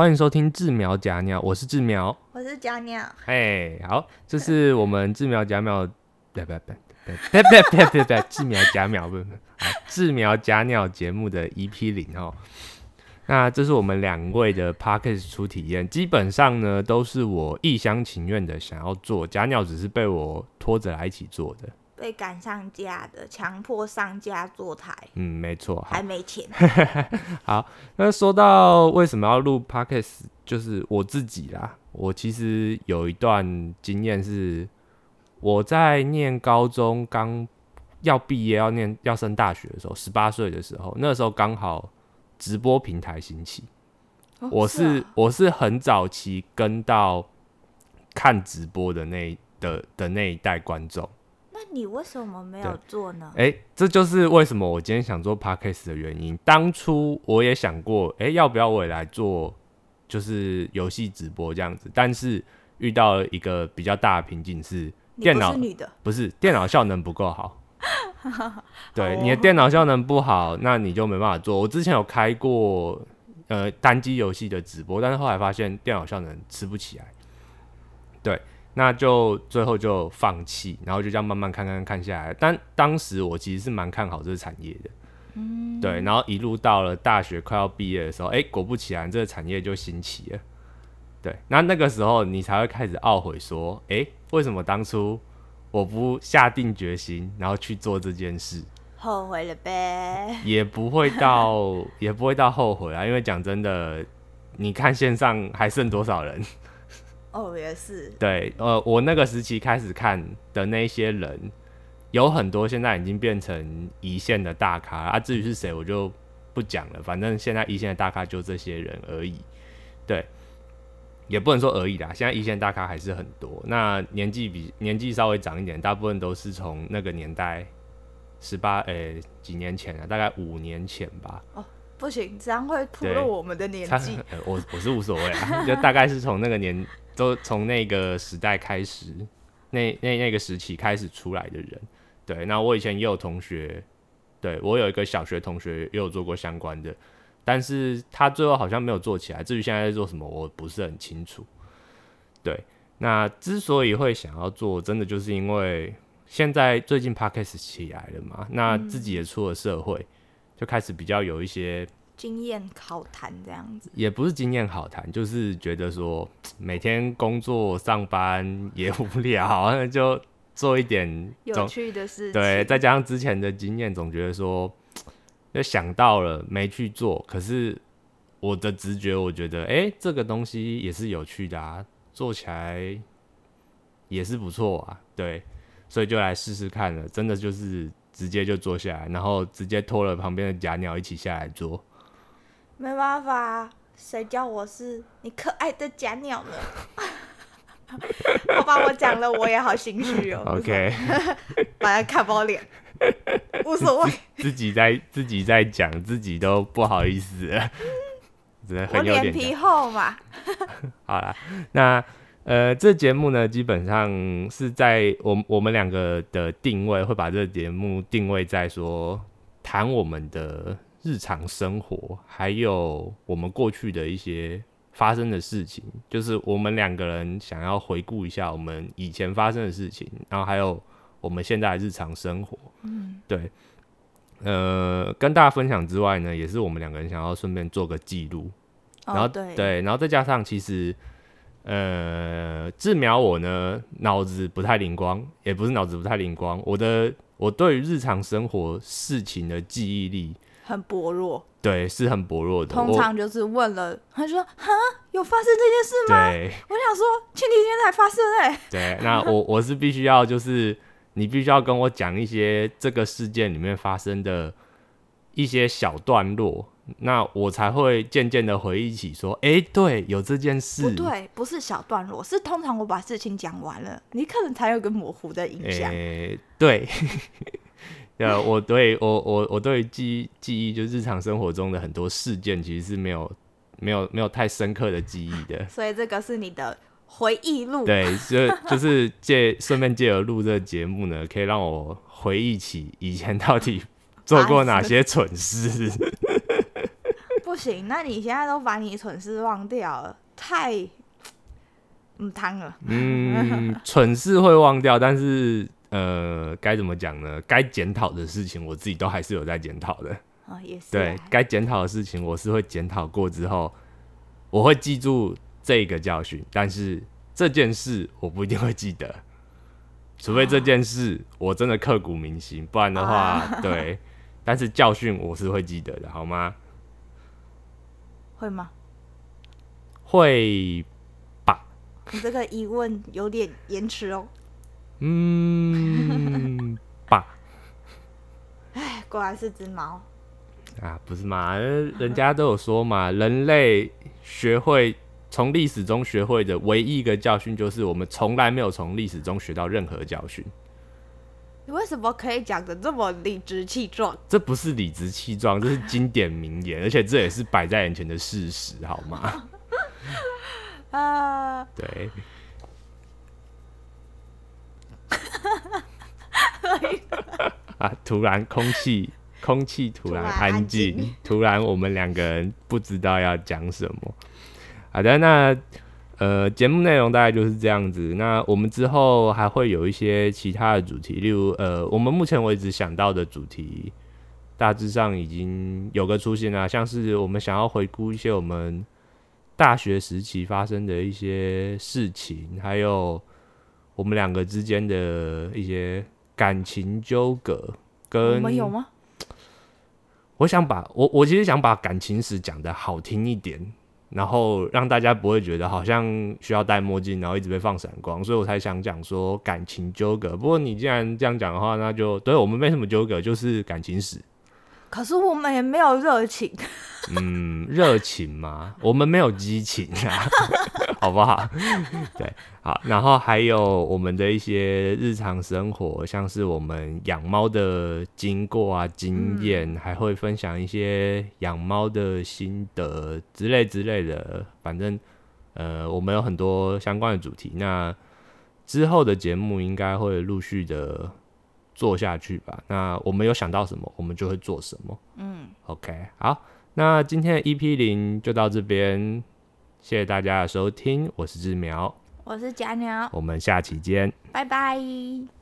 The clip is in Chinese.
欢迎收听治苗假鸟，我是治苗。我是假鸟，哎，好，这是我们治苗假鸟，不不不不不不不不不，智苗假鸟不不，好智苗假鸟节目的 EP 零哦。那这是我们两位的 Podcast 初体验，基本上呢都是我一厢情愿的想要做，假鸟只是被我拖着来一起做的。被赶上架的，强迫上架坐台，嗯，没错。好还没钱。好，那说到为什么要录 podcast，就是我自己啦。我其实有一段经验是，我在念高中刚要毕业、要念要升大学的时候，十八岁的时候，那时候刚好直播平台兴起。我是啊我是很早期跟到看直播的那的的那一代观众。那你为什么没有做呢？哎、这就是为什么我今天想做 podcast 的原因。当初我也想过，哎、要不要我也来做，就是游戏直播这样子。但是遇到了一个比较大的瓶颈是，电脑不是女的，不是电脑效能不够好。对，你的电脑效能不好，那你就没办法做。我之前有开过呃单机游戏的直播，但是后来发现电脑效能吃不起来。对，那就最后就放弃，然后就这样慢慢看看看下来。但当时我其实是蛮看好这个产业的，嗯，对，然后一路到了大学快要毕业的时候，哎、果不其然，这个产业就兴起了。对，那那个时候你才会开始懊悔说，哎、为什么当初我不下定决心，然后去做这件事？后悔了呗。也不会到，也不会到后悔啊。因为讲真的，你看线上还剩多少人？哦，也是，对，呃，我那个时期开始看的那些人，有很多现在已经变成一线的大咖啊。至于是谁，我就不讲了。反正现在一线的大咖就这些人而已。对，也不能说而已啦。现在一线大咖还是很多。那年纪比年纪稍微长一点，大部分都是从那个年代，十八呃几年前啊，大概五年前吧。哦不行，这样会暴对露我们的年纪。呃我我是无所谓啊，就大概是从那个年，都从那个时代开始，那那那个时期开始出来的人。对，那我以前也有同学，对我有一个小学同学也有做过相关的，但是他最后好像没有做起来。至于现在在做什么，我不是很清楚。对，那之所以会想要做，真的就是因为现在最近 podcast 起来了嘛，那自己也出了社会，就开始比较有一些经验好谈这样子，也不是经验好谈，就是觉得说每天工作上班也无聊，那 就做一点有趣的事情。对，再加上之前的经验，总觉得说就想到了没去做，可是我的直觉，我觉得哎、诶这个东西也是有趣的啊，做起来也是不错啊，对，所以就来试试看了，真的就是直接就坐下来，然后直接拖了旁边的假鸟一起下来做。没办法，谁叫我是你可爱的假鸟呢？好吧，我讲了，我也好心虚哦。OK。把他看爆脸，无所谓，自己在自己在讲，自己都不好意思了，真的我很有点脸皮厚嘛。好了，那呃，这节目呢，基本上是在我我们两个的定位，会把这个节目定位在说谈我们的日常生活，还有我们过去的一些发生的事情，就是我们两个人想要回顾一下我们以前发生的事情，然后还有我们现在的日常生活。嗯，对。呃，跟大家分享之外呢，也是我们两个人想要顺便做个记录，然后、哦，对，对，然后再加上其实，呃，志苗我呢脑子不太灵光，也不是脑子不太灵光，我的我对于日常生活事情的记忆力，很薄弱。对，是很薄弱的。通常就是问了，他就说：“哈，有发生这件事吗对？”我想说，前几天才发生哎、对，那我 我是必须要就是你必须要跟我讲一些这个事件里面发生的一些小段落，那我才会渐渐的回忆起说，哎、对，有这件事。不对，不是小段落，是通常我把事情讲完了，你可能才有个模糊的印象。诶、对，呃，我对我我我对于记忆记忆，就日常生活中的很多事件，其实是没有没有没有太深刻的记忆的。所以这个是你的回忆录。对，就就是借顺便借由录这个节目呢，可以让我回忆起以前到底 做过哪些蠢事。不行，那你现在都把你蠢事忘掉了，太嗯汤了。嗯，蠢事会忘掉，但是呃，该怎么讲呢？该检讨的事情，我自己都还是有在检讨的。哦，也是、对啊。，该检讨的事情，我是会检讨过之后，我会记住这个教训，但是这件事我不一定会记得，除非这件事我真的刻骨铭心，不然的话，啊对。但是教训我是会记得的，好吗？会吗？会吧，你这个疑问有点延迟哦。嗯，爸。哎，果然是只猫。啊，不是嘛？人人家都有说嘛，人类学会从历史中学会的唯一一个教训，就是我们从来没有从历史中学到任何教训。你为什么可以讲的这么理直气壮？这不是理直气壮，这是经典名言，而且这也是摆在眼前的事实，好吗？啊，对。啊！突然空气，空气突然突然安安静，静突然我们两个人不知道要讲什么。好的，那呃，节目内容大概就是这样子。那我们之后还会有一些其他的主题，例如呃，我们目前为止想到的主题，大致上已经有个出现啊，像是我们想要回顾一些我们大学时期发生的一些事情，还有我们两个之间的一些感情纠葛。跟我们有吗？我想把我我其实想把感情史讲的好听一点，然后让大家不会觉得好像需要戴墨镜，然后一直被放闪光，所以我才想讲说感情纠葛。不过你既然这样讲的话，那就对我们没什么纠葛，就是感情史。可是我们也没有热情。嗯，热情嘛，我们没有激情啊，好不好？对，好，然后还有我们的一些日常生活，像是我们养猫的经过啊、经验，还会分享一些养猫的心得之类之类的。反正，呃，我们有很多相关的主题。那之后的节目应该会陆续的做下去吧。那我们有想到什么，我们就会做什么。嗯，OK，好，那今天的 EP 零就到这边，谢谢大家的收听，我是志苗，我是假鸟，我们下期见。拜拜。